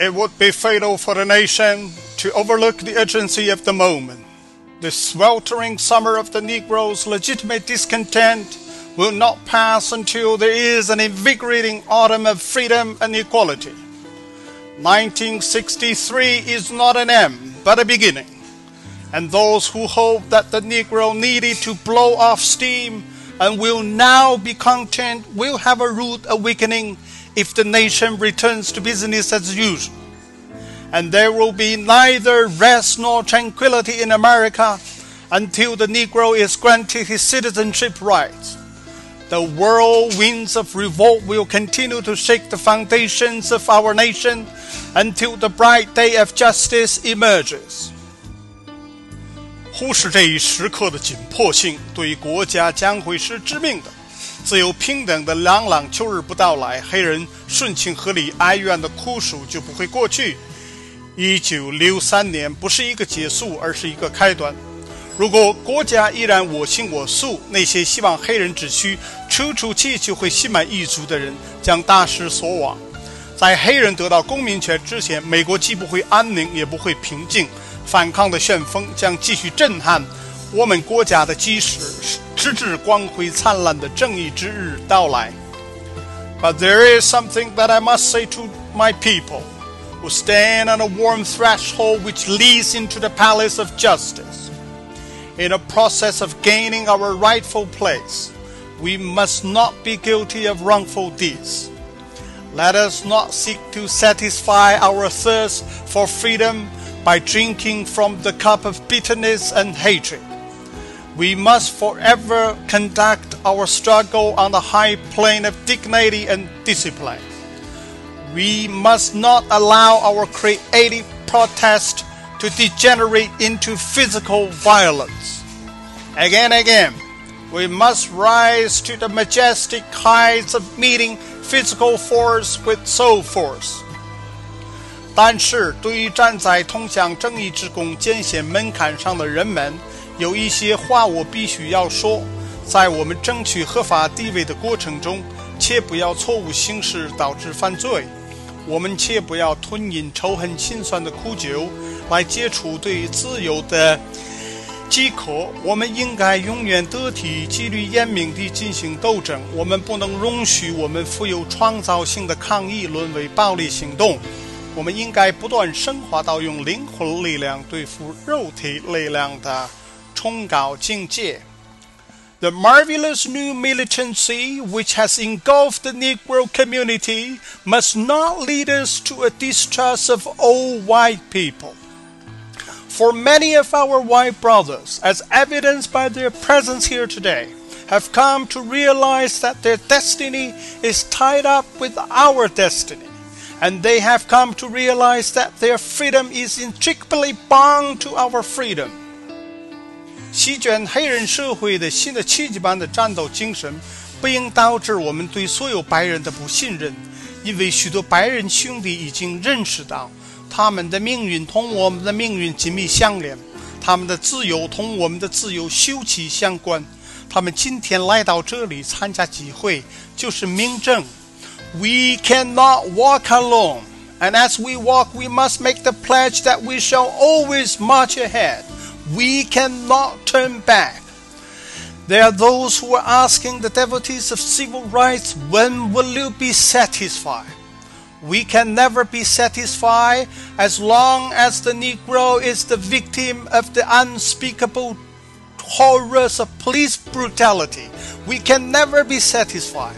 It would be fatal for the nation to overlook the urgency of the moment. The sweltering summer of the Negro's legitimate discontent will not pass until there is an invigorating autumn of freedom and equality. 1963 is not an end, but a beginning. And those who hope that the Negro needed to blow off steam and will now be content will have a rude awakening if the nation returns to business as usual. And there will be neither rest nor tranquility in America until the Negro is granted his citizenship rights. The whirlwinds of revolt will continue to shake the foundations of our nation until the bright day of justice emerges. 忽视这一时刻的紧迫性，对国家将会是致命的。 自由平等的朗朗秋日不到来，黑人顺情合理哀怨的酷暑就不会过去。一九六三年不是一个结束，而是一个开端。如果国家依然我行我素，那些希望黑人只需出出气就会心满意足的人将大失所望。在黑人得到公民权之前，美国既不会安宁，也不会平静。反抗的旋风将继续震撼我们国家的基石，直至光辉灿烂的正义之日到来。But there is something that I must say to my people who stand on a warm threshold which leads into the palace of justice. In a process of gaining our rightful place, we must not be guilty of wrongful deeds. Let us not seek to satisfy our thirst for freedom by drinking from the cup of bitterness and hatred. We must forever conduct our struggle on the high plane of dignity and discipline. We must not allow our creative protest to degenerate into physical violence. Again, again, we must rise to the majestic heights of meeting physical force with soul force. 但是，对于站在通向正义之宫艰险门槛上的人们， 有一些话我必须要说：在我们争取合法地位的过程中，切不要错误行事导致犯罪；我们切不要吞饮仇恨心酸的苦酒。来解除对自由的饥渴，我们应该永远得体、纪律严明地进行斗争。我们不能容许我们富有创造性的抗议沦为暴力行动。我们应该不断升华到用灵魂力量对付肉体力量的 The marvelous new militancy which has engulfed the Negro community must not lead us to a distrust of all white people. For many of our white brothers, as evidenced by their presence here today, have come to realize that their destiny is tied up with our destiny, and they have come to realize that their freedom is intricately bound to our freedom. 席卷黑人社会的新的奇迹般的战斗精神，不应导致我们对所有白人的不信任，因为许多白人兄弟已经认识到。他们的命运同我们的命运紧密相连，他们的自由同我们的自由休戚相关。他们今天来到这里参加集会，就是明证。We cannot walk alone, and as we walk, we must make the pledge that we shall always march ahead. We cannot turn back. There are those who are asking the devotees of civil rights, when will you be satisfied? We can never be satisfied as long as the Negro is the victim of the unspeakable horrors of police brutality. We can never be satisfied.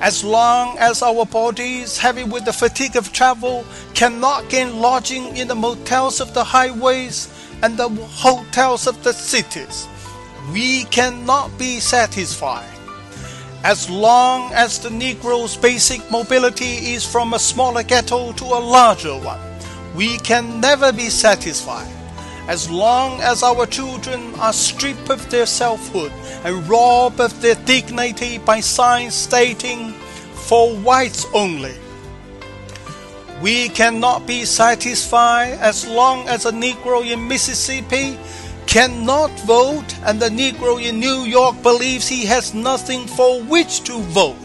As long as our bodies, heavy with the fatigue of travel, cannot gain lodging in the motels of the highways and the hotels of the cities, we cannot be satisfied. As long as the Negro's basic mobility is from a smaller ghetto to a larger one, we can never be satisfied. As long as our children are stripped of their selfhood and robbed of their dignity by signs stating, for whites only. We cannot be satisfied as long as a Negro in Mississippi cannot vote, and the Negro in New York believes he has nothing for which to vote.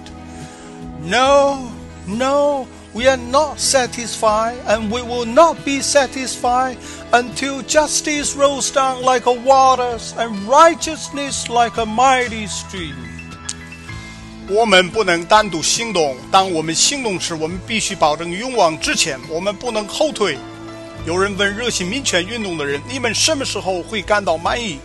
No, no, We are not satisfied, and we will not be satisfied until justice rolls down like a waters and righteousness like a mighty stream. 我们不能单独行动。当我们行动时，我们必须保证勇往直前，我们不能后退。有人问热心民权运动的人：“你们什么时候会感到满意？”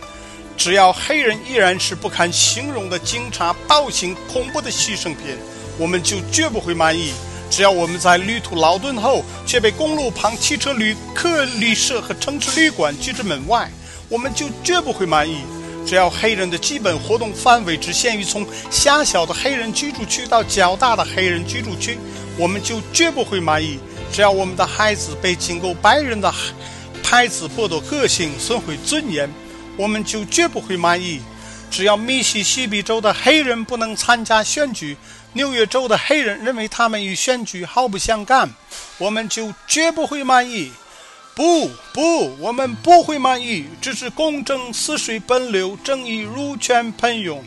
只要黑人依然是不堪形容的警察、暴行、恐怖的牺牲品，我们就绝不会满意。只要我们在旅途劳顿后，却被公路旁汽车旅客旅社和城市旅馆拒之门外，我们就绝不会满意。只要黑人的基本活动范围只限于从狭小的黑人居住区到较大的黑人居住区，我们就绝不会满意。只要我们的孩子被经过白人的孩子剥夺个性、损毁尊严，我们就绝不会满意。只要密西西比州的黑人不能参加选举，纽约州的黑人认为他们与选举毫不相干，我们就绝不会满意。不不，我们不会满意。这是公正似水奔流，正义如泉喷涌。